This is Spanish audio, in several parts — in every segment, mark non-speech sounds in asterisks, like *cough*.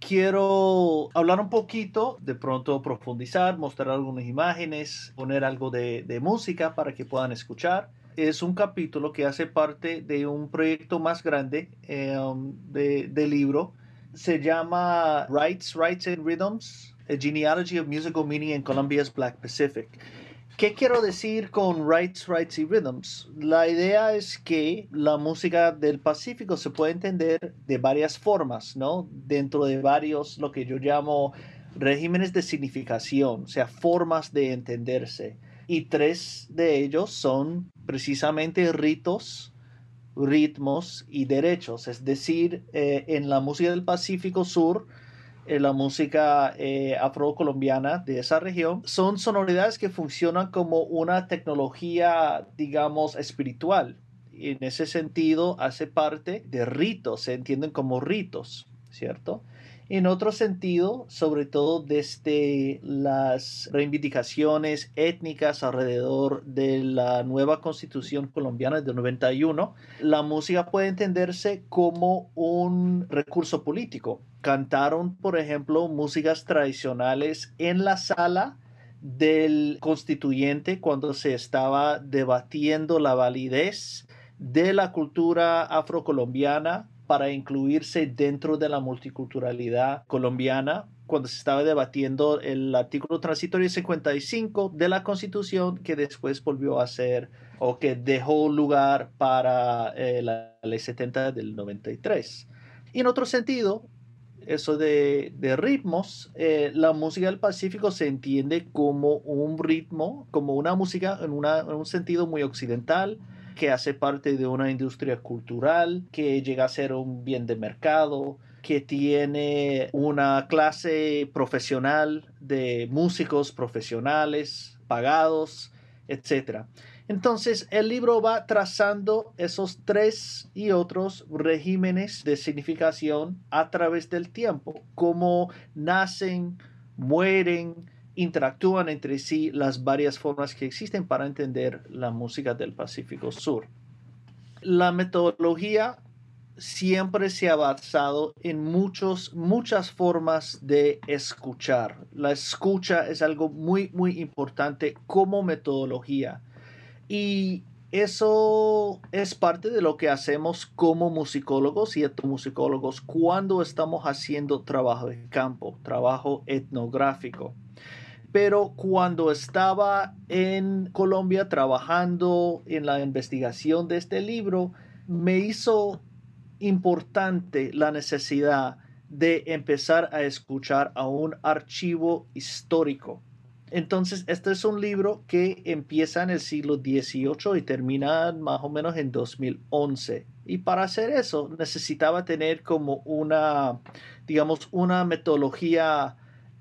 quiero hablar un poquito, de pronto profundizar, mostrar algunas imágenes, poner algo de, música para que puedan escuchar es un capítulo que hace parte de un proyecto más grande eh, um, de, libro. Se llama Rights, Rights and Rhythms, A Genealogy of Musical Meaning in Colombia's Black Pacific. ¿Qué quiero decir con Rights, Rights y Rhythms? La idea es que la música del Pacífico se puede entender de varias formas, ¿no? Dentro de varios, lo que yo llamo regímenes de significación, o sea, formas de entenderse y tres de ellos son precisamente ritos, ritmos y derechos. Es decir, eh, en la música del Pacífico Sur, la música eh, afrocolombiana de esa región, son sonoridades que funcionan como una tecnología, digamos, espiritual. En ese sentido, hace parte de ritos, se entienden como ritos, ¿cierto? En otro sentido, sobre todo desde las reivindicaciones étnicas alrededor de la nueva constitución colombiana de 91, la música puede entenderse como un recurso político. Cantaron, por ejemplo, músicas tradicionales en la sala del constituyente cuando se estaba debatiendo la validez de la cultura afrocolombiana para incluirse dentro de la multiculturalidad colombiana cuando se estaba debatiendo el artículo transitorio 55 de la Constitución que después volvió a ser o que dejó lugar para eh, la ley 70 del 93. Y en otro sentido, eso de, de ritmos, eh, la música del Pacífico se entiende como un ritmo, como una música en, una, en un sentido muy occidental, que hace parte de una industria cultural, que llega a ser un bien de mercado, que tiene una clase profesional de músicos profesionales pagados, etc. Entonces, el libro va trazando esos tres y otros regímenes de significación a través del tiempo, cómo nacen, mueren, interactúan entre sí las varias formas que existen para entender la música del Pacífico Sur. La metodología siempre se ha basado en muchos, muchas formas de escuchar. La escucha es algo muy, muy importante como metodología. Y eso es parte de lo que hacemos como musicólogos y etnomusicólogos cuando estamos haciendo trabajo de campo, trabajo etnográfico pero cuando estaba en Colombia trabajando en la investigación de este libro, me hizo importante la necesidad de empezar a escuchar a un archivo histórico. Entonces, este es un libro que empieza en el siglo XVIII y termina más o menos en 2011. Y para hacer eso necesitaba tener como una, digamos, una metodología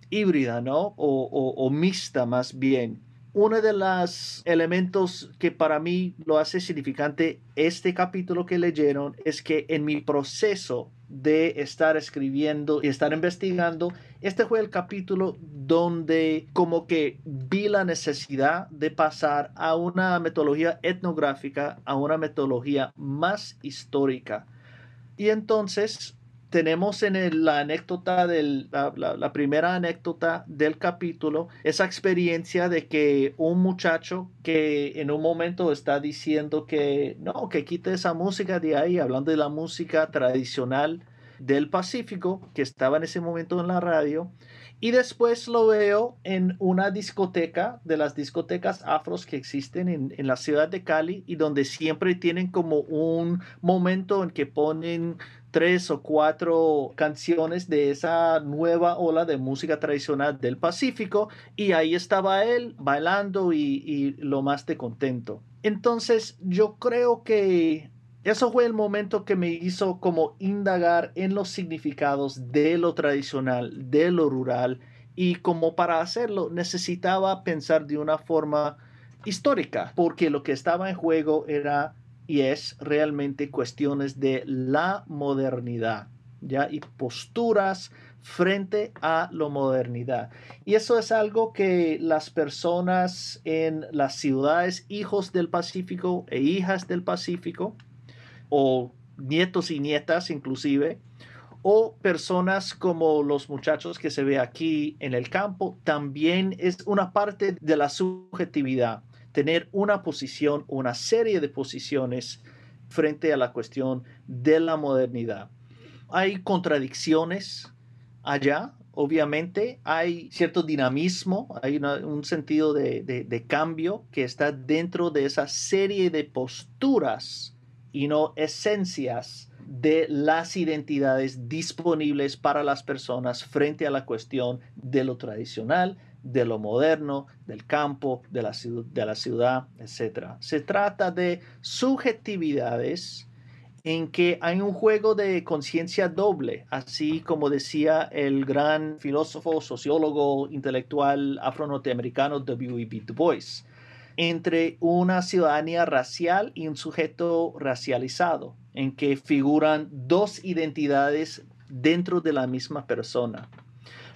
híbrida, ¿no? O, mixta más bien. Uno de los elementos que para mí lo hace significante este capítulo que leyeron es que en mi proceso de estar escribiendo y estar investigando, este fue el capítulo donde como que vi la necesidad de pasar a una metodología etnográfica, a una metodología más histórica. Y entonces tenemos en la anécdota del, la, primera anécdota del capítulo, esa experiencia de que un muchacho que en un momento está diciendo que no, que quite esa música de ahí, hablando de la música tradicional del Pacífico, que estaba en ese momento en la radio, y después lo veo en una discoteca, de las discotecas afros que existen en, en, la ciudad de Cali y donde siempre tienen como un momento en que ponen tres o cuatro canciones de esa nueva ola de música tradicional del Pacífico y ahí estaba él bailando y, lo más de contento. Entonces yo creo que eso fue el momento que me hizo como indagar en los significados de lo tradicional, de lo rural y como para hacerlo necesitaba pensar de una forma histórica porque lo que estaba en juego era y es realmente cuestiones de la modernidad, ¿ya? Y posturas frente a la modernidad. Y eso es algo que las personas en las ciudades, hijos del Pacífico e hijas del Pacífico, o nietos y nietas inclusive, o personas como los muchachos que se ve aquí en el campo, también es una parte de la subjetividad, tener una posición, una serie de posiciones frente a la cuestión de la modernidad. Hay contradicciones allá, obviamente, hay cierto dinamismo, hay un sentido de, de cambio que está dentro de esa serie de posturas y no esencias de las identidades disponibles para las personas frente a la cuestión de lo tradicional, de lo moderno, del campo, de la, de la ciudad, etc. Se trata de subjetividades en que hay un juego de conciencia doble, así como decía el gran filósofo, sociólogo, intelectual afro-norteamericano W.E.B. Du Bois, entre una ciudadanía racial y un sujeto racializado en que figuran dos identidades dentro de la misma persona.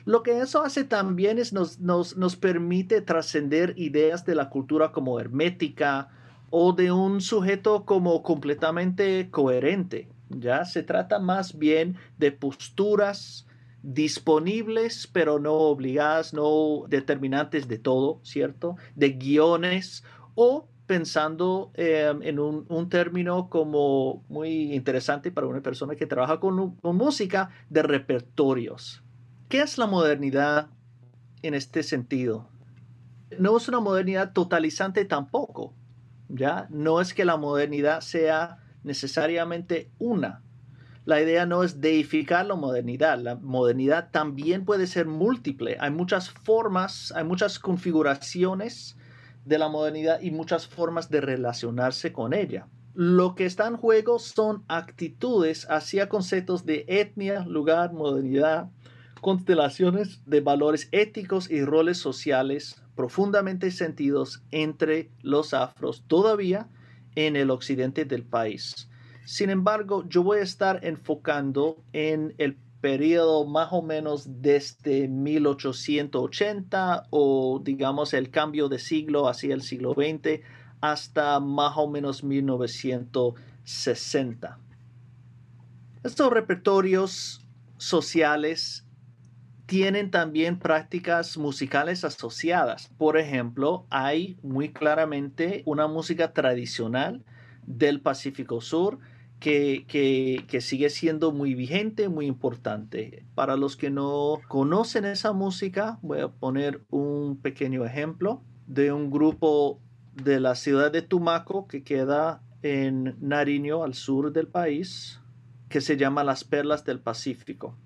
Lo que eso hace también es nos, nos, nos permite trascender ideas de la cultura como hermética o de un sujeto como completamente coherente. Ya se trata más bien de posturas disponibles pero no obligadas, no determinantes de todo, ¿cierto? De guiones o pensando em, en un, término como muy interesante para una persona que trabaja con, con música de repertorios. ¿Qué es la modernidad en este sentido? No es una modernidad totalizante tampoco, ¿ya? No es que la modernidad sea necesariamente una. La idea no es deificar la modernidad. La modernidad también puede ser múltiple. Hay muchas formas, hay muchas configuraciones de la modernidad y muchas formas de relacionarse con ella. Lo que está en juego son actitudes hacia conceptos de etnia, lugar, modernidad, constelaciones de valores éticos y roles sociales profundamente sentidos entre los afros todavía en el occidente del país. Sin embargo, yo voy a estar enfocando en el periodo más o menos desde 1880 o digamos el cambio de siglo hacia el siglo XX hasta más o menos 1960. Estos repertorios sociales tienen también prácticas musicales asociadas. Por ejemplo, hay muy claramente una música tradicional del Pacífico Sur que, sigue siendo muy vigente, muy importante. Para los que no conocen esa música, voy a poner un pequeño ejemplo de un grupo de la ciudad de Tumaco que queda en Nariño, al sur del país, que se llama Las Perlas del Pacífico.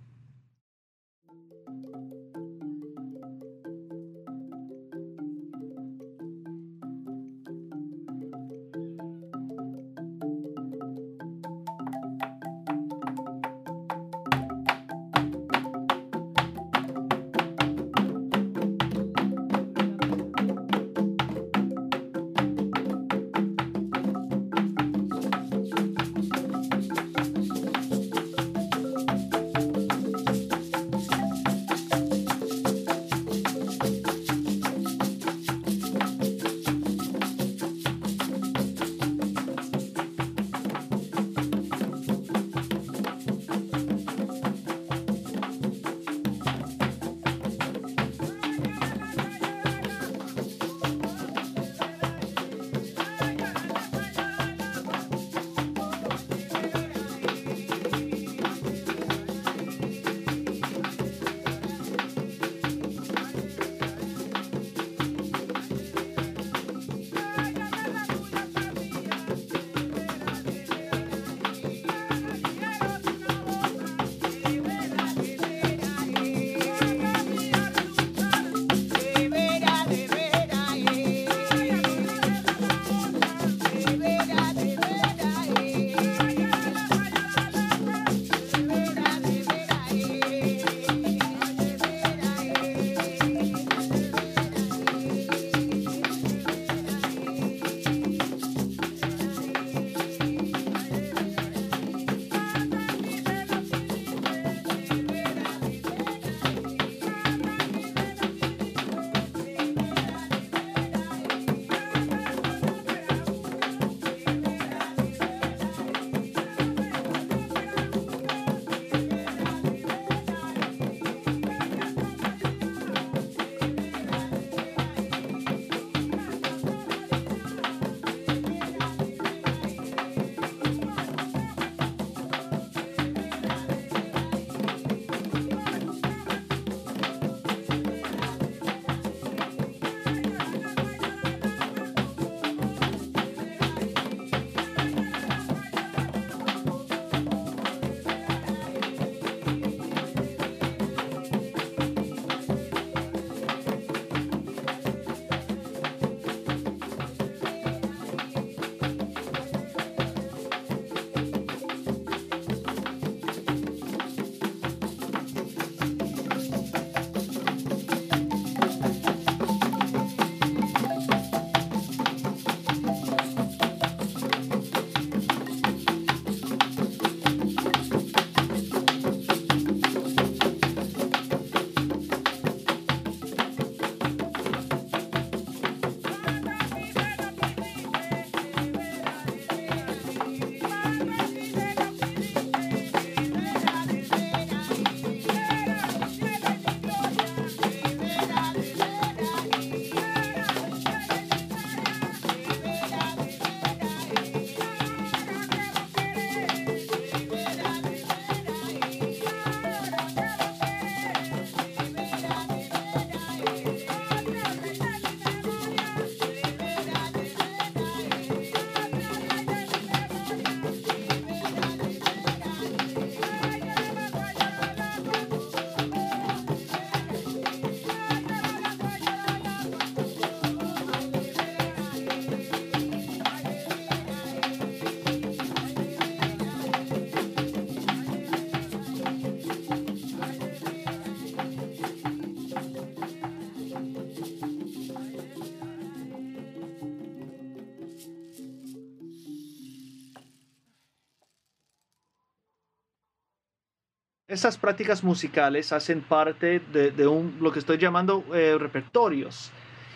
Esas prácticas musicales hacen parte de, un, lo que estoy llamando eh, repertorios.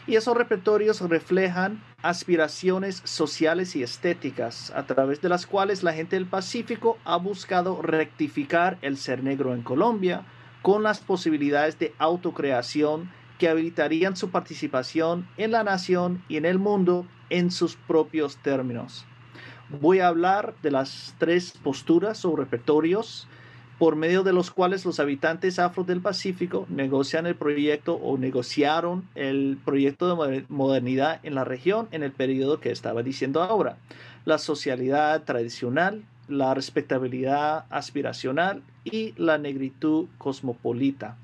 Y esos repertorios reflejan aspiraciones sociales y estéticas a través de las cuales la gente del Pacífico ha buscado rectificar el ser negro en Colombia con las posibilidades de autocreación que habilitarían su participación en la nación y en el mundo en sus propios términos. Voy a hablar de las tres posturas o repertorios por medio de los cuales los habitantes afro del Pacífico negocian el proyecto o negociaron el proyecto de modernidad en la región en el periodo que estaba diciendo ahora. La socialidad tradicional, la respetabilidad aspiracional y la negritud cosmopolita.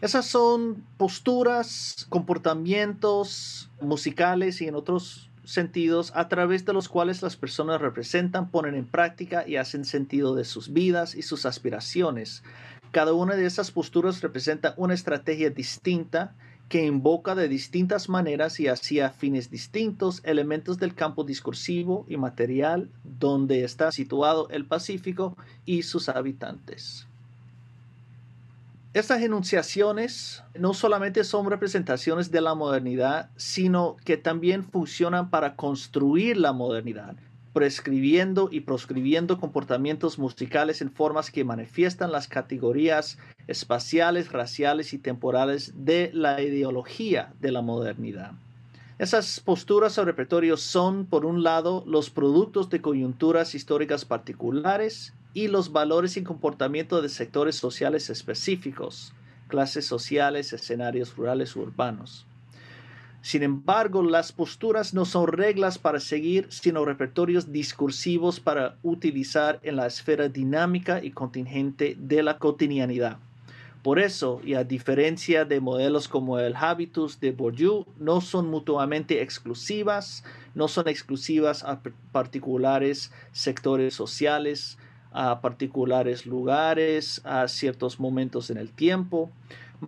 Esas son posturas, comportamientos musicales y en otros sentidos a través de los cuales las personas representan, ponen en práctica y hacen sentido de sus vidas y sus aspiraciones. Cada una de esas posturas representa una estrategia distinta que invoca de distintas maneras y hacia fines distintos elementos del campo discursivo y material donde está situado el Pacífico y sus habitantes. Estas enunciaciones no solamente son representaciones de la modernidad, sino que también funcionan para construir la modernidad, prescribiendo y proscribiendo comportamientos musicales en formas que manifiestan las categorías espaciales, raciales y temporales de la ideología de la modernidad. Esas posturas o repertorios son, por un lado, los productos de coyunturas históricas particulares y los valores y comportamiento de sectores sociales específicos, clases sociales, escenarios rurales u urbanos. Sin embargo, las posturas no son reglas para seguir, sino repertorios discursivos para utilizar en la esfera dinámica y contingente de la cotidianidad. Por eso, y a diferencia de modelos como el habitus de Bourdieu, no son mutuamente exclusivas, no son exclusivas a particulares sectores sociales, a particulares lugares, a ciertos momentos en el tiempo.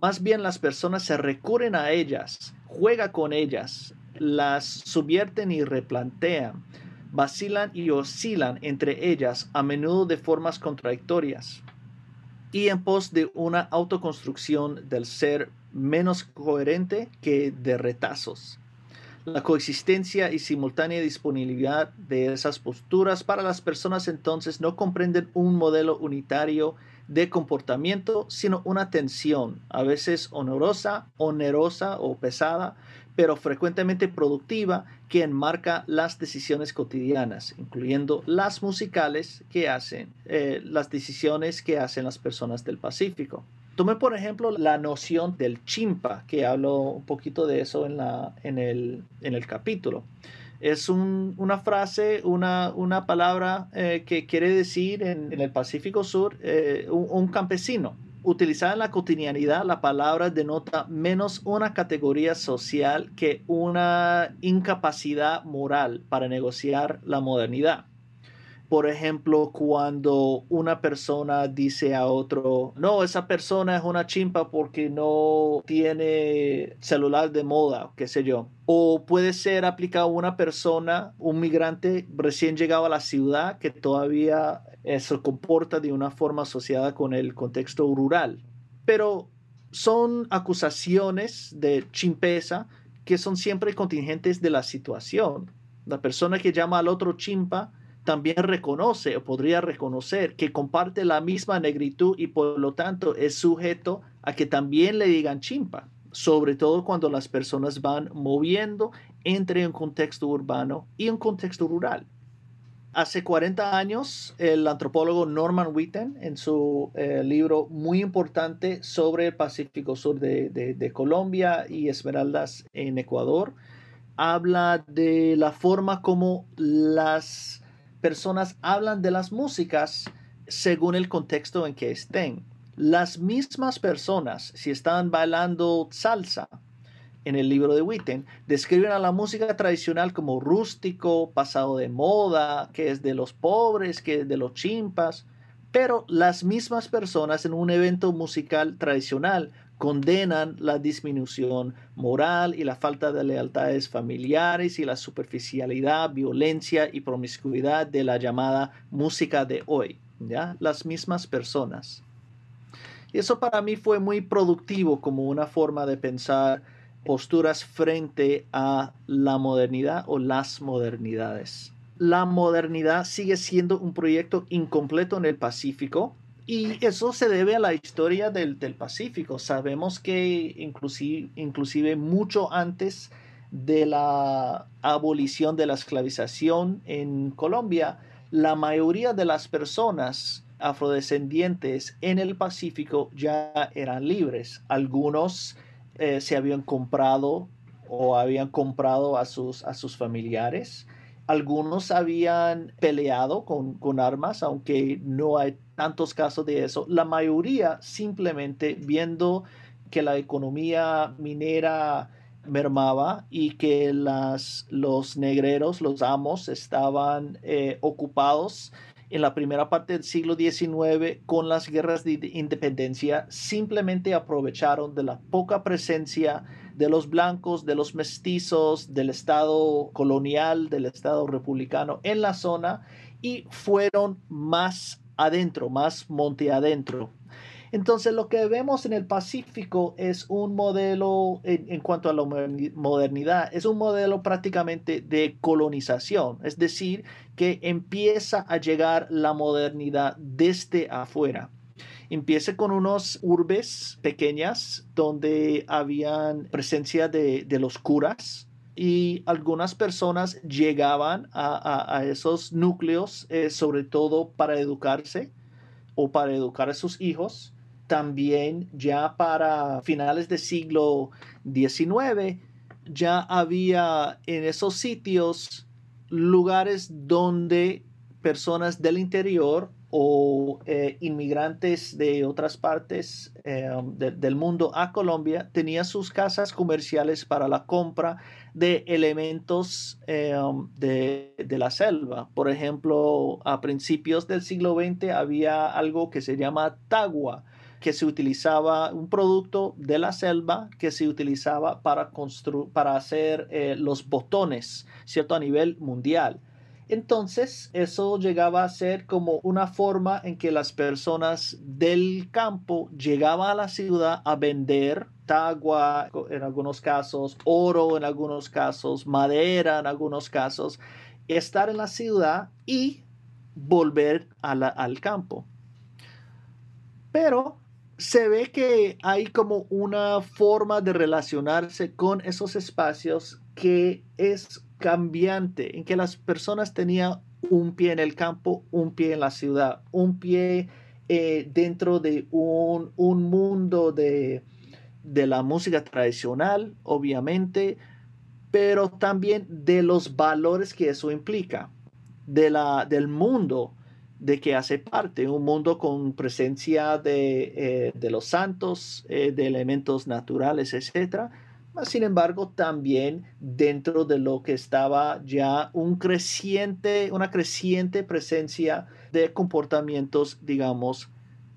Más bien las personas se recurren a ellas, juega con ellas, las subvierten y replantean, vacilan y oscilan entre ellas a menudo de formas contradictorias y en pos de una autoconstrucción del ser menos coherente que de retazos. La coexistencia y simultánea disponibilidad de esas posturas para las personas entonces no comprenden un modelo unitario de comportamiento, sino una tensión, a veces onerosa, onerosa o pesada, pero frecuentemente productiva, que enmarca las decisiones cotidianas, incluyendo las musicales que hacen, eh, las decisiones que hacen las personas del Pacífico. Tome por ejemplo la noción del chimpa, que hablo un poquito de eso en, la, en, el, en el capítulo. Es una frase, una, una palabra eh, que quiere decir en, el Pacífico Sur eh, un, campesino. Utilizada en la cotidianidad, la palabra denota menos una categoría social que una incapacidad moral para negociar la modernidad. Por ejemplo, cuando una persona dice a otro, no, esa persona es una chimpa porque no tiene celular de moda, qué sé yo. O puede ser aplicado a una persona, un migrante recién llegado a la ciudad que todavía eh, se comporta de una forma asociada con el contexto rural. Pero son acusaciones de chimpeza que son siempre contingentes de la situación. La persona que llama al otro chimpa también reconoce o podría reconocer que comparte la misma negritud y por lo tanto es sujeto a que también le digan chimpa, sobre todo cuando las personas van moviendo entre un contexto urbano y un contexto rural. Hace 40 años, el antropólogo Norman Witten, en su eh, libro muy importante sobre el Pacífico Sur de, de Colombia y Esmeraldas en Ecuador, habla de la forma como las personas hablan de las músicas según el contexto en que estén. Las mismas personas, si están bailando salsa, en el libro de Witten, describen a la música tradicional como rústico, pasado de moda, que es de los pobres, que es de los chimpas, pero las mismas personas en un evento musical tradicional condenan la disminución moral y la falta de lealtades familiares y la superficialidad, violencia y promiscuidad de la llamada música de hoy, ¿ya? Las mismas personas. Eso para mí fue muy productivo como una forma de pensar posturas frente a la modernidad o las modernidades. La modernidad sigue siendo un proyecto incompleto en el Pacífico y eso se debe a la historia del, Pacífico. Sabemos que inclusive, inclusive mucho antes de la abolición de la esclavización en Colombia, la mayoría de las personas afrodescendientes en el Pacífico ya eran libres. Algunos eh, se habían comprado o habían comprado a sus, a sus familiares. Algunos habían peleado con, con armas, aunque no hay tantos casos de eso. La mayoría simplemente viendo que la economía minera mermaba y que las, los negreros, los amos, estaban eh, ocupados en la primera parte del siglo XIX con las guerras de independencia, simplemente aprovecharon de la poca presencia de los blancos, de los mestizos, del Estado colonial, del Estado republicano en la zona y fueron más adentro, más monte adentro. Entonces lo que vemos en el Pacífico es un modelo en, cuanto a la modernidad, es un modelo prácticamente de colonización, es decir, que empieza a llegar la modernidad desde afuera. Empieza con unos urbes pequeñas donde habían presencia de, los curas, y algunas personas llegaban a, esos núcleos eh, sobre todo para educarse o para educar a sus hijos. También ya para finales del siglo XIX ya había en esos sitios lugares donde personas del interior o eh, inmigrantes de otras partes eh, del mundo a Colombia tenían sus casas comerciales para la compra de elementos eh, de, de, la selva. Por ejemplo, a principios del siglo XX había algo que se llama tagua, que se utilizaba, un producto de la selva que se utilizaba para, para hacer eh, los botones, ¿cierto? A nivel mundial. Entonces, eso llegaba a ser como una forma en que las personas del campo llegaban a la ciudad a vender tagua en algunos casos, oro en algunos casos, madera en algunos casos, estar en la ciudad y volver al campo. Pero se ve que hay como una forma de relacionarse con esos espacios que es cambiante, en que las personas tenían un pie en el campo, un pie en la ciudad, un pie eh, dentro de un, mundo de, de, la música tradicional, obviamente, pero también de los valores que eso implica, de la, del mundo de que hace parte, un mundo con presencia de, eh, los santos, eh, de elementos naturales, etc. Sin embargo, también dentro de lo que estaba ya un creciente, una creciente presencia de comportamientos, digamos,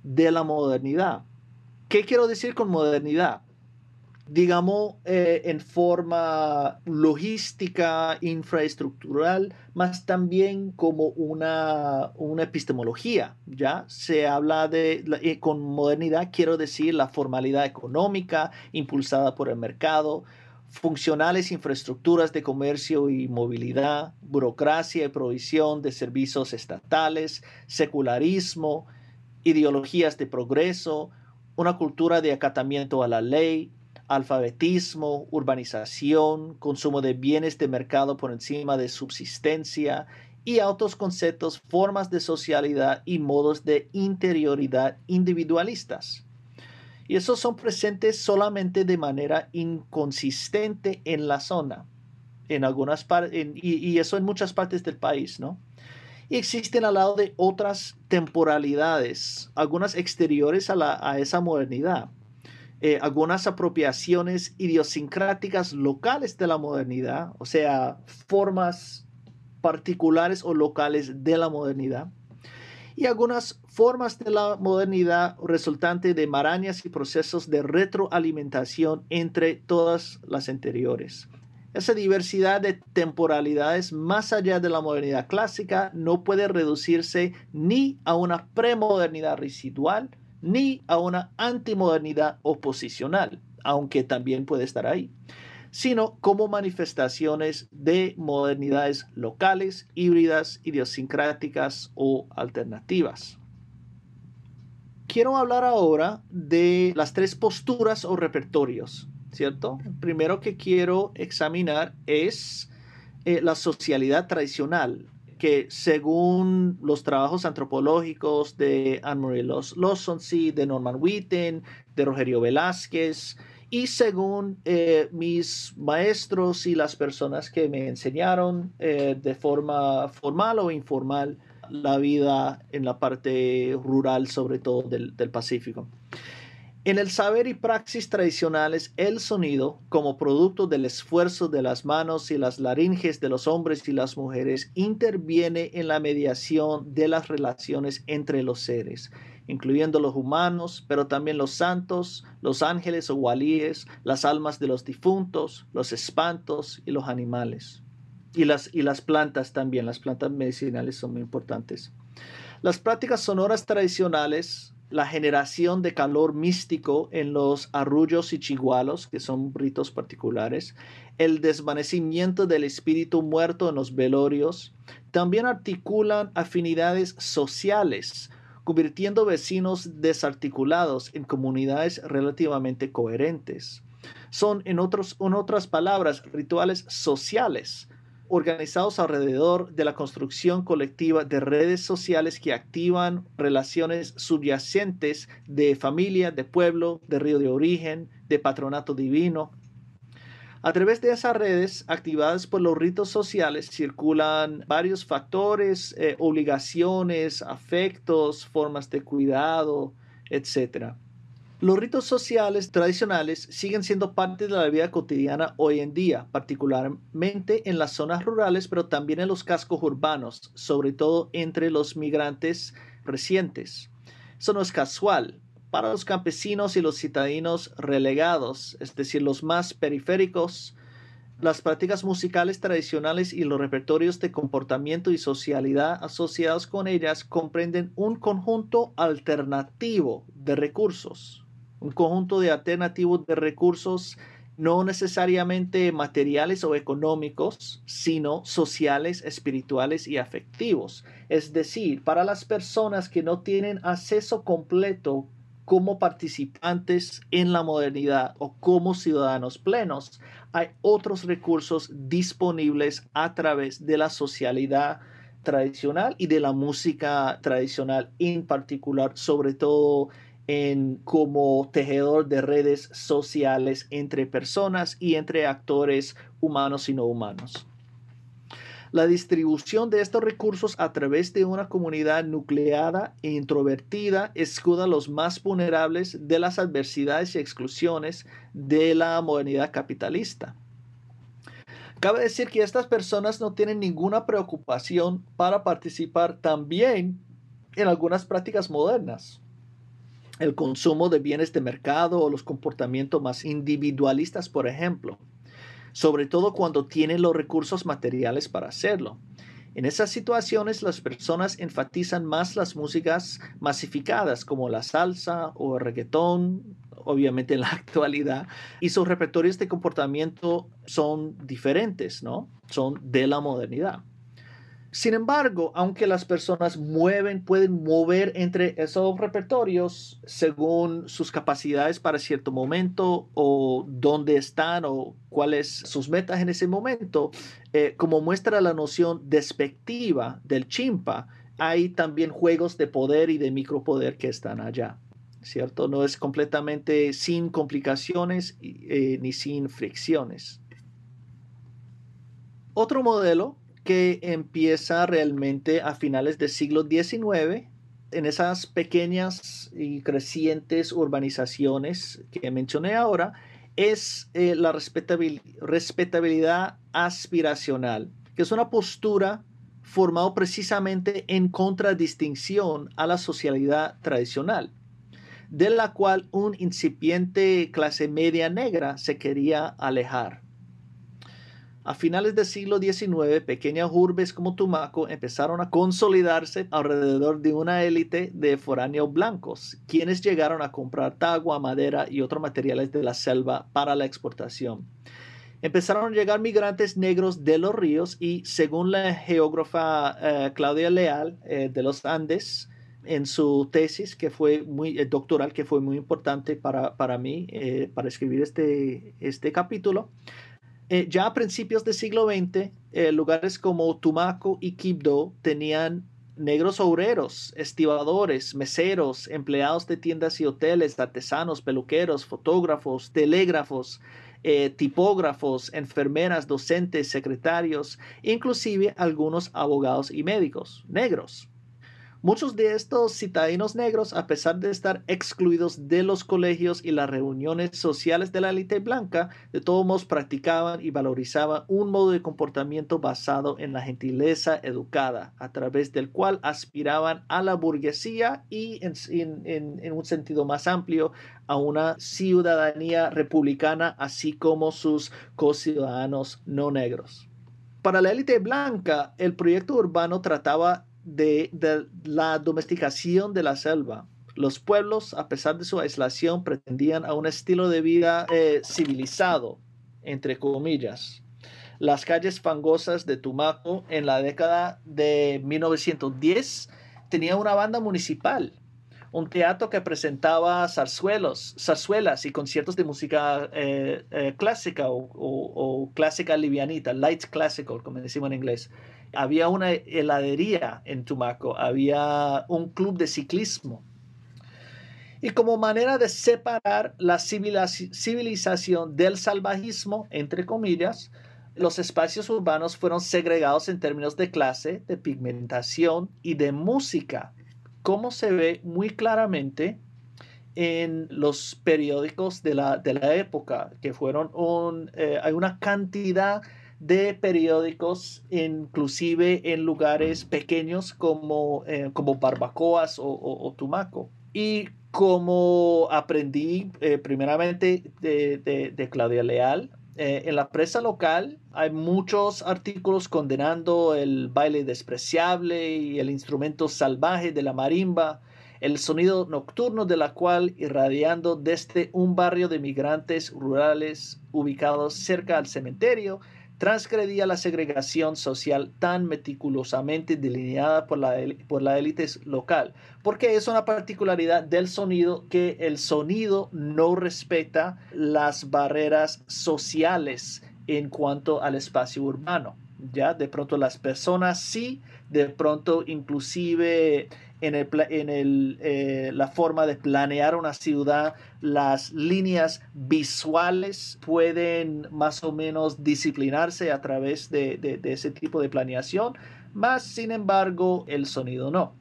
de la modernidad. ¿Qué quiero decir con modernidad? Digamos, eh, en forma logística, infraestructural, más también como una, una epistemología, ¿ya? Se habla de, eh, con modernidad, quiero decir, la formalidad económica impulsada por el mercado, funcionales infraestructuras de comercio y movilidad, burocracia y provisión de servicios estatales, secularismo, ideologías de progreso, una cultura de acatamiento a la ley, alfabetismo, urbanización, consumo de bienes de mercado por encima de subsistencia y otros conceptos, formas de socialidad y modos de interioridad individualistas. Y esos son presentes solamente de manera inconsistente en la zona, en algunas partes, y, eso en muchas partes del país, ¿no? Y existen al lado de otras temporalidades, algunas exteriores a, a esa modernidad eh, algunas apropiaciones idiosincráticas locales de la modernidad, o sea, formas particulares o locales de la modernidad, y algunas formas de la modernidad resultante de marañas y procesos de retroalimentación entre todas las anteriores. Esa diversidad de temporalidades más allá de la modernidad clásica no puede reducirse ni a una premodernidad residual, ni a una antimodernidad oposicional, aunque también puede estar ahí, sino como manifestaciones de modernidades locales, híbridas, idiosincráticas o alternativas. Quiero hablar ahora de las tres posturas o repertorios, ¿cierto? primero que quiero examinar es eh, la socialidad tradicional, que según los trabajos antropológicos de Anne-Marie Lawson, de Norman Witten, de Rogerio Velázquez, y según eh, mis maestros y las personas que me enseñaron eh, de forma formal o informal la vida en la parte rural, sobre todo del, del Pacífico. En el saber y praxis tradicionales, el sonido, como producto del esfuerzo de las manos y las laringes de los hombres y las mujeres, interviene en la mediación de las relaciones entre los seres, incluyendo los humanos, pero también los santos, los ángeles o walíes, las almas de los difuntos, los espantos y los animales. Y las, y las plantas también, las plantas medicinales son muy importantes. Las prácticas sonoras tradicionales la generación de calor místico en los arrullos y chigualos, que son ritos particulares, el desvanecimiento del espíritu muerto en los velorios, también articulan afinidades sociales, convirtiendo vecinos desarticulados en comunidades relativamente coherentes. Son, en, otros, en otras palabras, rituales sociales, organizados alrededor de la construcción colectiva de redes sociales que activan relaciones subyacentes de familia, de pueblo, de río de origen, de patronato divino. A través de esas redes activadas por los ritos sociales circulan varios factores, eh, obligaciones, afectos, formas de cuidado, etc. Los ritos sociales tradicionales siguen siendo parte de la vida cotidiana hoy en día, particularmente en las zonas rurales, pero también en los cascos urbanos, sobre todo entre los migrantes recientes. Eso no es casual. Para los campesinos y los citadinos relegados, es decir, los más periféricos, las prácticas musicales tradicionales y los repertorios de comportamiento y socialidad asociados con ellas comprenden un conjunto alternativo de recursos un conjunto de alternativos de recursos no necesariamente materiales o económicos, sino sociales, espirituales y afectivos. Es decir, para las personas que no tienen acceso completo como participantes en la modernidad o como ciudadanos plenos, hay otros recursos disponibles a través de la socialidad tradicional y de la música tradicional en particular, sobre todo como tejedor de redes sociales entre personas y entre actores humanos y no humanos. La distribución de estos recursos a través de una comunidad nucleada e introvertida escuda los más vulnerables de las adversidades y exclusiones de la modernidad capitalista. Cabe decir que estas personas no tienen ninguna preocupación para participar también en algunas prácticas modernas el consumo de bienes de mercado o los comportamientos más individualistas, por ejemplo, sobre todo cuando tienen los recursos materiales para hacerlo. En esas situaciones las personas enfatizan más las músicas masificadas como la salsa o el reggaetón, obviamente en la *laughs* actualidad, y sus repertorios de comportamiento son diferentes, ¿no? Son de la modernidad. Sin embargo, aunque las personas mueven, pueden mover entre esos repertorios según sus capacidades para cierto momento o dónde están o cuáles sus metas en ese momento, eh, como muestra la noción despectiva del chimpa, hay también juegos de poder y de micropoder que están allá. ¿Cierto? No es completamente sin complicaciones eh, ni sin fricciones. Otro modelo que empieza realmente a finales del siglo XIX en esas pequeñas y crecientes urbanizaciones que mencioné ahora, es eh, la respetabilidad aspiracional, que es una postura formada precisamente en contradistinción a la socialidad tradicional, de la cual un incipiente clase media negra se quería alejar. A finales del siglo XIX, pequeñas urbes como Tumaco empezaron a consolidarse alrededor de una élite de foráneos blancos, quienes llegaron a comprar tagua, madera y otros materiales de la selva para la exportación. Empezaron a llegar migrantes negros de los ríos y, según la geógrafa eh, Claudia Leal eh, de los Andes, en su tesis, que fue muy eh, doctoral, que fue muy importante para, para mí, para escribir este, este capítulo, eh, ya a principios del siglo XX, eh, lugares como Tumaco y Quibdó tenían negros obreros, estibadores, meseros, empleados de tiendas y hoteles, artesanos, peluqueros, fotógrafos, telégrafos, eh, tipógrafos, enfermeras, docentes, secretarios, inclusive algunos abogados y médicos negros. Muchos de estos citadinos negros, a pesar de estar excluidos de los colegios y las reuniones sociales de la élite blanca, de todos modos practicaban y valorizaban un modo de comportamiento basado en la gentileza educada, a través del cual aspiraban a la burguesía y, en, un sentido más amplio, a una ciudadanía republicana, así como sus co-ciudadanos no negros. Para la élite blanca, el proyecto urbano trataba de, la domesticación de la selva. Los pueblos, a pesar de su aislación, pretendían a un estilo de vida eh, civilizado, entre comillas. Las calles fangosas de Tumaco en la década de 1910 tenían una banda municipal, un teatro que presentaba zarzuelos, zarzuelas y conciertos de música eh, eh, clásica o, o, clásica livianita, light classical, como decimos en inglés había una heladería en Tumaco, había un club de ciclismo. Y como manera de separar la civilización del salvajismo, entre comillas, los espacios urbanos fueron segregados en términos de clase, de pigmentación y de música, como se ve muy claramente en los periódicos de la, de la época, que fueron eh, hay una cantidad de periódicos, inclusive en lugares pequeños como, eh, como Barbacoas o, Tumaco. Y como aprendí eh, primeramente de, Claudia Leal, eh, en la prensa local hay muchos artículos condenando el baile despreciable y el instrumento salvaje de la marimba, el sonido nocturno de la cual irradiando desde un barrio de migrantes rurales ubicados cerca al cementerio transgredía la segregación social tan meticulosamente delineada por la, por la élite local, porque es una particularidad del sonido que el sonido no respeta las barreras sociales en cuanto al espacio urbano. Ya de pronto las personas sí, de pronto inclusive en, el, en el, eh, la forma de planear una ciudad, las líneas visuales pueden más o menos disciplinarse a través de, de ese tipo de planeación, más sin embargo el sonido no.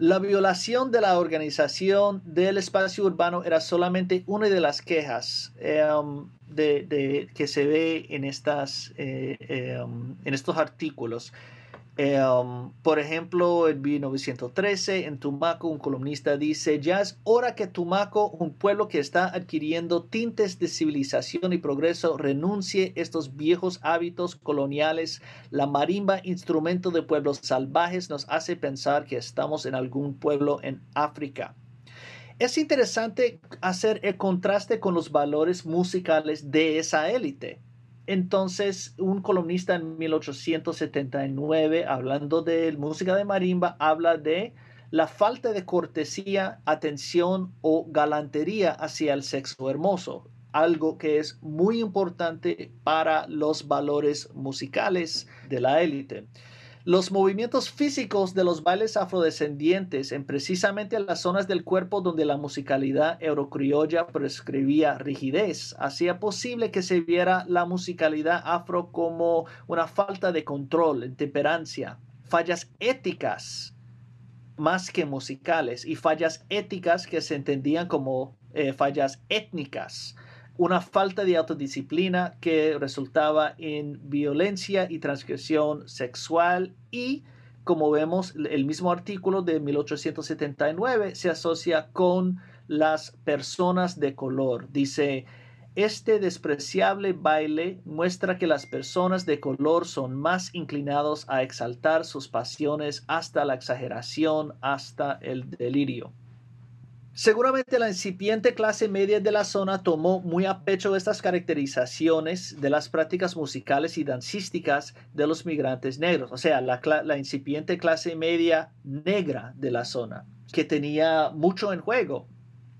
La violación de la organización del espacio urbano era solamente una de las quejas em, de, que se ve en, estas, eh, em, en estos artículos. Em, por ejemplo, en 1913, en Tumaco, un columnista dice, ya es hora que Tumaco, un pueblo que está adquiriendo tintes de civilización y progreso, renuncie estos viejos hábitos coloniales. La marimba, instrumento de pueblos salvajes, nos hace pensar que estamos en algún pueblo en África. Es interesante hacer el contraste con los valores musicales de esa élite. Entonces, un columnista en 1879, hablando de música de marimba, habla de la falta de cortesía, atención o galantería hacia el sexo hermoso, algo que es muy importante para los valores musicales de la élite. Los movimientos físicos de los bailes afrodescendientes en precisamente las zonas del cuerpo donde la musicalidad eurocriolla prescribía rigidez hacía posible que se viera la musicalidad afro como una falta de control, temperancia, fallas éticas más que musicales y fallas éticas que se entendían como eh, fallas étnicas una falta de autodisciplina que resultaba en violencia y transgresión sexual y, como vemos, el mismo artículo de 1879 se asocia con las personas de color. Dice, Este despreciable baile muestra que las personas de color son más inclinados a exaltar sus pasiones hasta la exageración, hasta el delirio. Seguramente la incipiente clase media de la zona tomó muy a pecho estas caracterizaciones de las prácticas musicales y dancísticas de los migrantes negros, o sea, la, incipiente clase media negra de la zona, que tenía mucho en juego.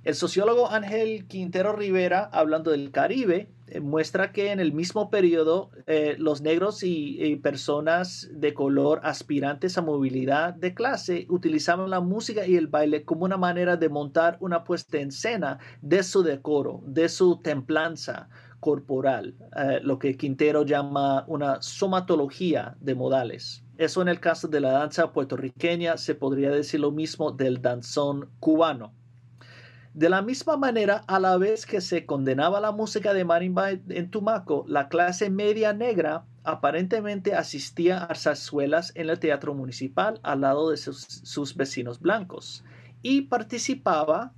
El sociólogo Ángel Quintero Rivera, hablando del Caribe, muestra que en el mismo periodo eh, los negros y, personas de color aspirantes a movilidad de clase utilizaban la música y el baile como una manera de montar una puesta en escena de su decoro, de su templanza corporal, eh, lo que Quintero llama una somatología de modales. Eso en el caso de la danza puertorriqueña se podría decir lo mismo del danzón cubano. De la misma manera, a la vez que se condenaba la música de marimba en Tumaco, la clase media negra aparentemente asistía a zarzuelas en el teatro municipal al lado de sus, vecinos blancos y participaba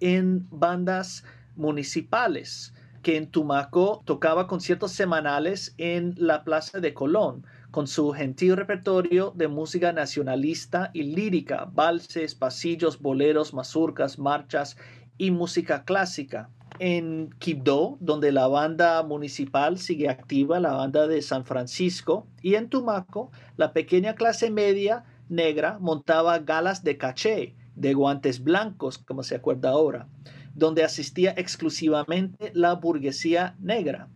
en bandas municipales que en Tumaco tocaba conciertos semanales en la Plaza de Colón con su gentil repertorio de música nacionalista y lírica, valses, pasillos, boleros, mazurcas, marchas y música clásica. En Quibdó, donde la banda municipal sigue activa, la banda de San Francisco, y en Tumaco, la pequeña clase media negra montaba galas de caché, de guantes blancos, como se acuerda ahora, donde asistía exclusivamente la burguesía negra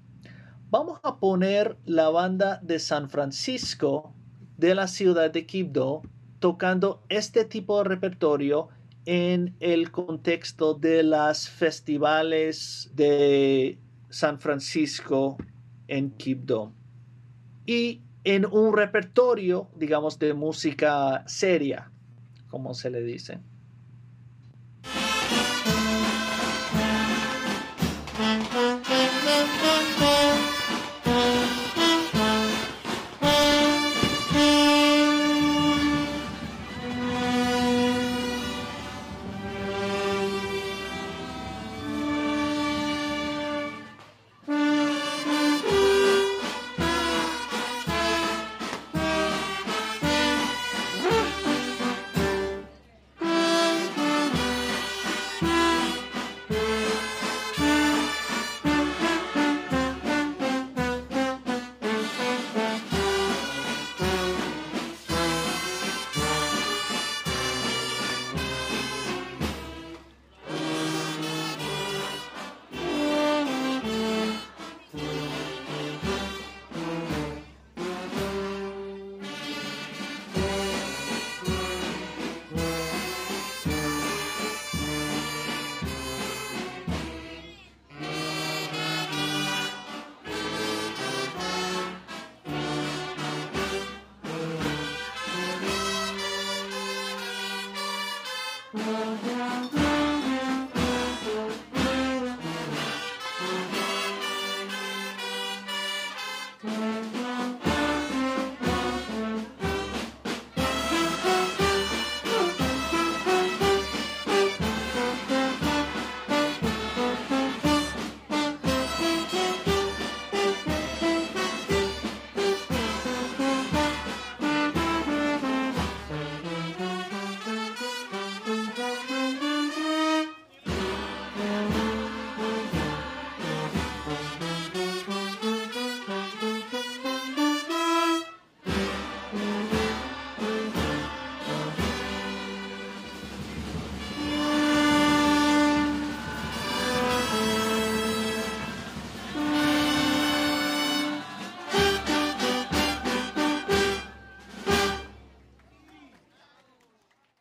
vamos a poner la banda de San Francisco de la ciudad de Quibdó tocando este tipo de repertorio en el contexto de las festivales de San Francisco en Quibdó. Y en un repertorio, digamos, de música seria, como se le dice.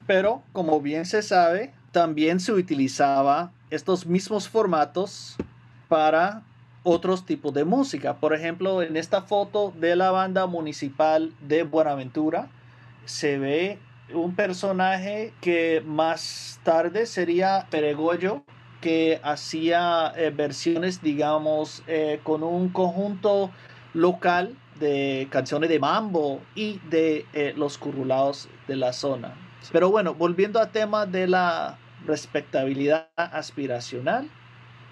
Pero, como bien se sabe, también se utilizaba estos mismos formatos para otros tipos de música. Por ejemplo, en esta foto de la banda municipal de Buenaventura se ve un personaje que más tarde sería Peregoyo, que hacía eh, versiones, digamos, eh, con un conjunto local de canciones de mambo y de eh, los currulados de la zona. Pero bueno, volviendo al tema de la respectabilidad aspiracional,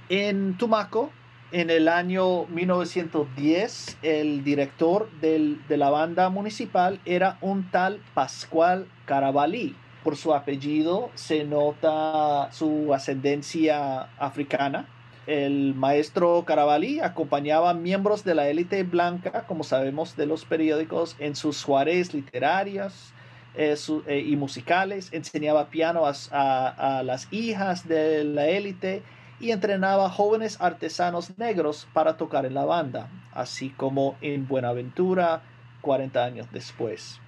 en Tumaco En el año 1910, el director de la banda municipal era un tal Pascual Carabalí. Por su apellido se nota su ascendencia africana. El maestro Carabalí acompañaba miembros de la élite blanca, como sabemos de los periódicos, en sus soirées literarias eh, eh, y musicales. Enseñaba piano a las hijas de la élite y entrenaba jóvenes artesanos negros para tocar en la banda, así como en Buenaventura 40 años después.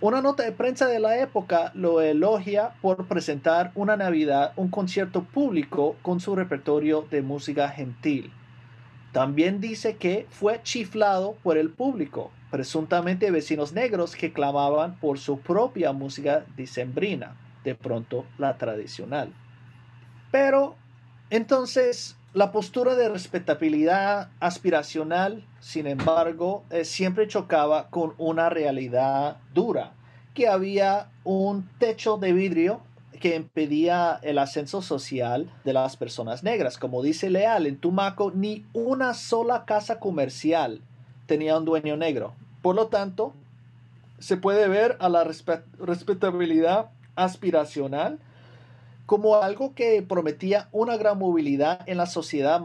Una nota de prensa de la época lo elogia por presentar una Navidad, un concierto público con su repertorio de música gentil. También dice que fue chiflado por el público, presuntamente vecinos negros que clamaban por su propia música dicembrina, de pronto la tradicional. Pero entonces, la postura de respetabilidad aspiracional, sin embargo, eh, siempre chocaba con una realidad dura, que había un techo de vidrio que impedía el ascenso social de las personas negras. Como dice Leal, en Tumaco ni una sola casa comercial tenía un dueño negro. Por lo tanto, se puede ver a la respetabilidad aspiracional como algo que prometía una gran movilidad en la sociedad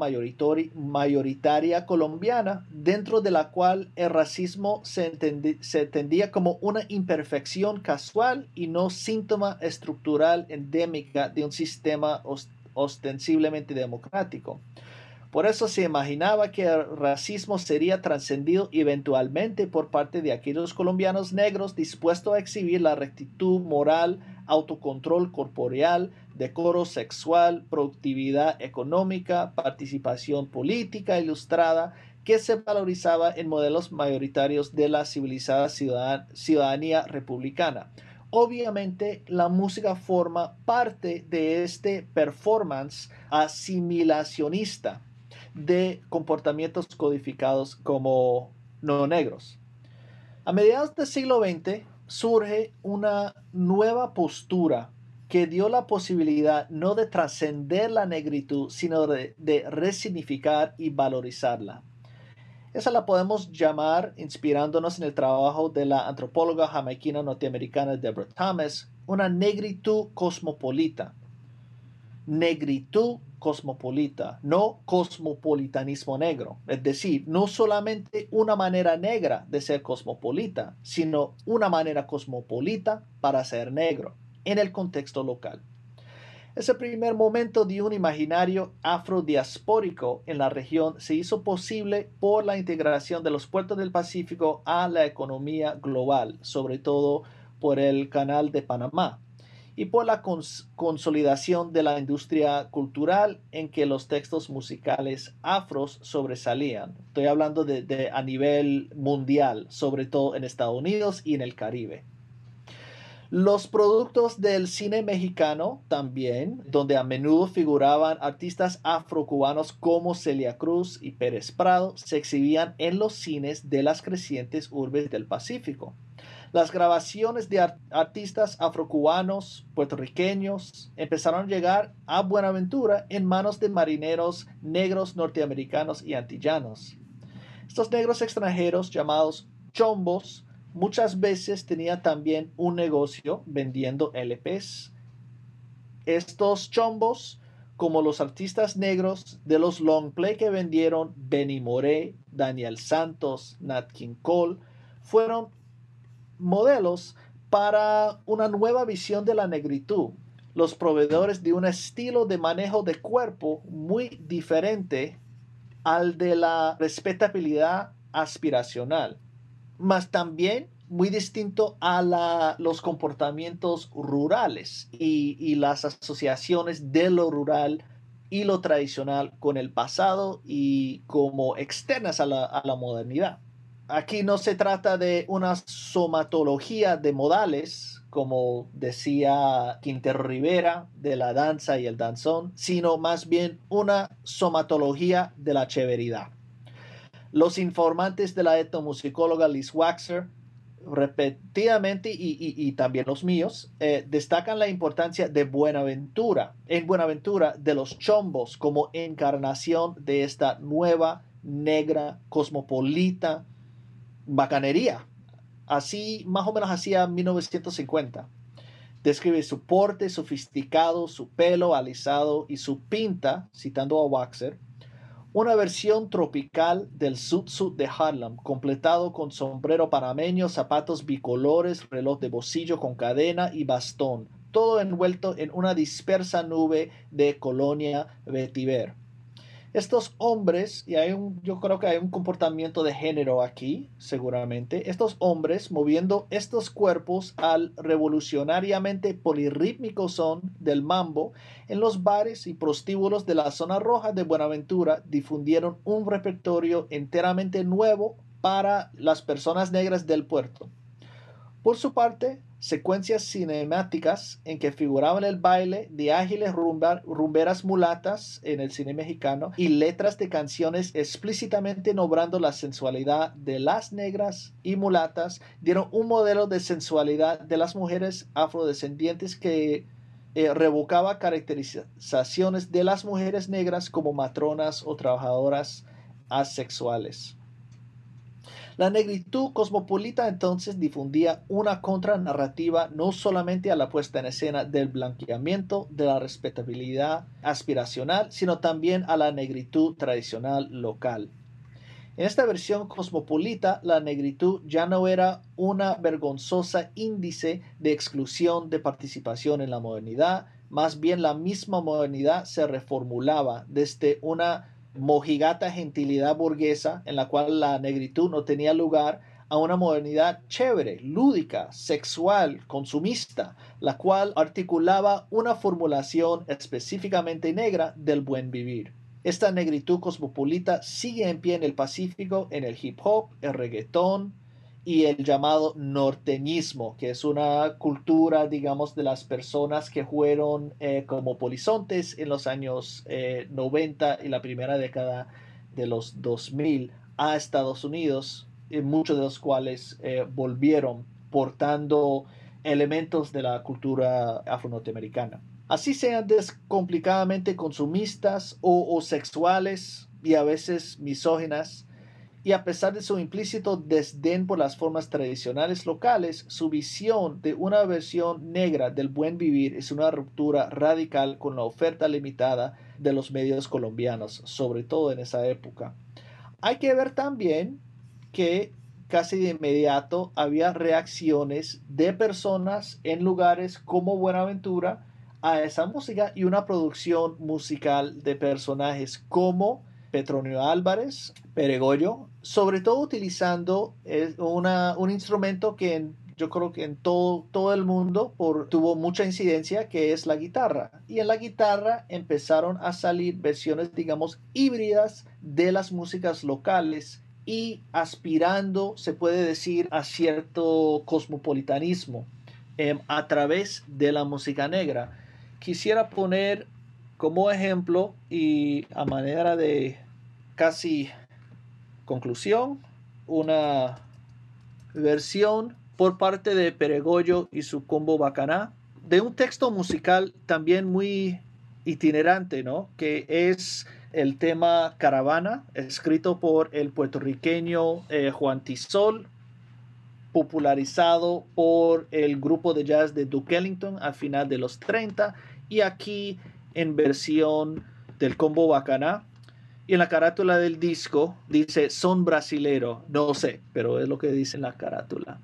mayoritaria colombiana, dentro de la cual el racismo se, entendía como una imperfección casual y no síntoma estructural endémica de un sistema ostensiblemente democrático. Por eso se imaginaba que el racismo sería trascendido eventualmente por parte de aquellos colombianos negros dispuestos a exhibir la rectitud moral, autocontrol corporeal, decoro sexual, productividad económica, participación política ilustrada, que se valorizaba en modelos mayoritarios de la civilizada ciudadanía republicana. Obviamente la música forma parte de este performance asimilacionista de comportamientos codificados como no negros. A mediados del siglo XX surge una nueva postura que dio la posibilidad no de trascender la negritud, sino de, resignificar y valorizarla. Esa la podemos llamar, inspirándonos en el trabajo de la antropóloga jamaiquina norteamericana Deborah Thomas, una negritud cosmopolita. Negritud cosmopolita, no cosmopolitanismo negro. Es decir, no solamente una manera negra de ser cosmopolita, sino una manera cosmopolita para ser negro en el contexto local. Ese primer momento de un imaginario afrodiaspórico en la región se hizo posible por la integración de los puertos del Pacífico a la economía global, sobre todo por el Canal de Panamá, y por la consolidación de la industria cultural en que los textos musicales afros sobresalían. Estoy hablando de a nivel mundial, sobre todo en Estados Unidos y en el Caribe. Los productos del cine mexicano también, donde a menudo figuraban artistas afrocubanos como Celia Cruz y Pérez Prado, se exhibían en los cines de las crecientes urbes del Pacífico. Las grabaciones de artistas afrocubanos, puertorriqueños, empezaron a llegar a Buenaventura en manos de marineros negros norteamericanos y antillanos. Estos negros extranjeros llamados chombos muchas veces tenía también un negocio vendiendo LPs. Estos chombos, como los artistas negros de los long play que vendieron Benny Moré, Daniel Santos, Nat King Cole, fueron modelos para una nueva visión de la negritud, los proveedores de un estilo de manejo de cuerpo muy diferente al de la respetabilidad aspiracional más también muy distinto a los comportamientos rurales y, las asociaciones de lo rural y lo tradicional con el pasado y como externas a la, a la modernidad. Aquí no se trata de una somatología de modales, como decía Quintero Rivera, de la danza y el danzón, sino más bien una somatología de la cheveridad. Los informantes de la etnomusicóloga Liz Waxer repetidamente y, también los míos eh, destacan la importancia de Buenaventura, en Buenaventura de los chombos como encarnación de esta nueva negra cosmopolita bacanería. Así, más o menos hacia 1950. Describe su porte sofisticado, su pelo alisado y su pinta, citando a Waxer, una versión tropical del sud de Harlem, completado con sombrero panameño, zapatos bicolores, reloj de bolsillo con cadena y bastón, todo envuelto en una dispersa nube de colonia vetiver estos hombres, y hay un, yo creo que hay un comportamiento de género aquí, seguramente, estos hombres moviendo estos cuerpos al revolucionariamente polirrítmico son del mambo en los bares y prostíbulos de la zona roja de Buenaventura difundieron un repertorio enteramente nuevo para las personas negras del puerto. Por su parte, secuencias cinemáticas en que figuraban el baile de ágiles rumberas mulatas en el cine mexicano y letras de canciones explícitamente nombrando la sensualidad de las negras y mulatas dieron un modelo de sensualidad de las mujeres afrodescendientes que eh, revocaba caracterizaciones de las mujeres negras como matronas o trabajadoras asexuales. La negritud cosmopolita entonces difundía una contranarrativa no solamente a la puesta en escena del blanqueamiento de la respetabilidad aspiracional, sino también a la negritud tradicional local. En esta versión cosmopolita, la negritud ya no era una vergonzosa índice de exclusión de participación en la modernidad, más bien la misma modernidad se reformulaba desde una mojigata gentilidad burguesa en la cual la negritud no tenía lugar a una modernidad chévere, lúdica, sexual, consumista, la cual articulaba una formulación específicamente negra del buen vivir. Esta negritud cosmopolita sigue en pie en el Pacífico, en el hip hop, el reggaetón, y el llamado norteñismo, que es una cultura, digamos, de las personas que fueron eh, como polizontes en los años 90 eh, y la primera década de los 2000 a Estados Unidos, y muchos de los cuales eh, volvieron portando elementos de la cultura afro-norteamericana. Así sean descomplicadamente consumistas o, o sexuales y a veces misóginas, y a pesar de su implícito desdén por las formas tradicionales locales, su visión de una versión negra del buen vivir es una ruptura radical con la oferta limitada de los medios colombianos, sobre todo en esa época. Hay que ver también que casi de inmediato había reacciones de personas en lugares como Buenaventura a esa música y una producción musical de personajes como Petronio Álvarez, Peregollo, sobre todo utilizando un instrumento que yo creo que en todo, todo el mundo tuvo mucha incidencia, que es la guitarra. Y en la guitarra empezaron a salir versiones, digamos, híbridas de las músicas locales y aspirando, se puede decir, a cierto cosmopolitanismo em, a través de la música negra. Quisiera poner como ejemplo y a manera de casi conclusión, una versión por parte de Peregollo y su combo Bacaná de un texto musical también muy itinerante, ¿no? Que es el tema Caravana, escrito por el puertorriqueño eh, Juan Tisol, popularizado por el grupo de jazz de Duke Ellington al final de los 30 y aquí en versión del combo Bacaná. Y en la carátula del disco dice son brasilero, no sé, pero es lo que dice en la carátula.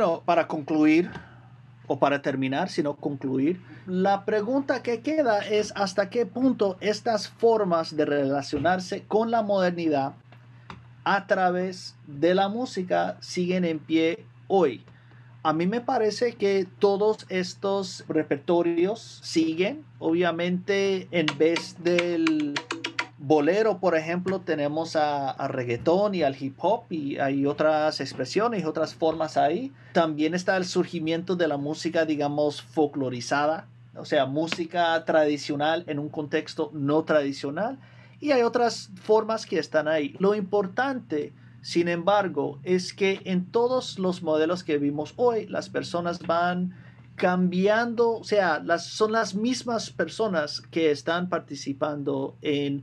Bueno, para concluir, o para terminar, sino concluir, la pregunta que queda es hasta qué punto estas formas de relacionarse con la modernidad a través de la música siguen en pie hoy. A mí me parece que todos estos repertorios siguen, obviamente en vez del bolero, por ejemplo, tenemos a, reggaetón y al hip hop y hay otras expresiones y otras formas ahí. También está el surgimiento de la música, digamos, folclorizada, o sea, música tradicional en un contexto no tradicional. Y hay otras formas que están ahí. Lo importante, sin embargo, es que en todos los modelos que vimos hoy, las personas van cambiando, o sea, las, son las mismas personas que están participando en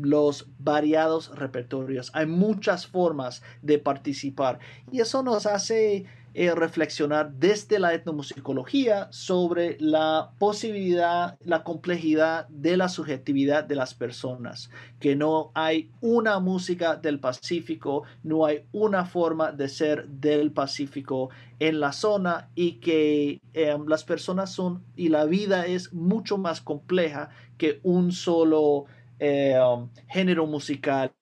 los variados repertorios. Hay muchas formas de participar y eso nos hace eh, reflexionar desde la etnomusicología sobre la posibilidad, la complejidad de la subjetividad de las personas, que no hay una música del Pacífico, no hay una forma de ser del Pacífico en la zona y que em, las personas son y la vida es mucho más compleja que un solo eh, um, género musical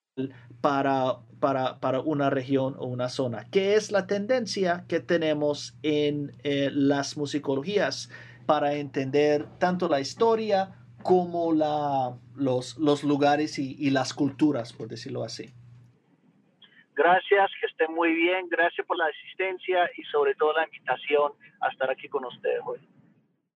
para, para, para, una región o una zona, que es la tendencia que tenemos en eh, las musicologías para entender tanto la historia como la, los, los lugares y, y las culturas, por decirlo así. Gracias, que esté muy bien, gracias por la asistencia y sobre todo la invitación a estar aquí con ustedes hoy.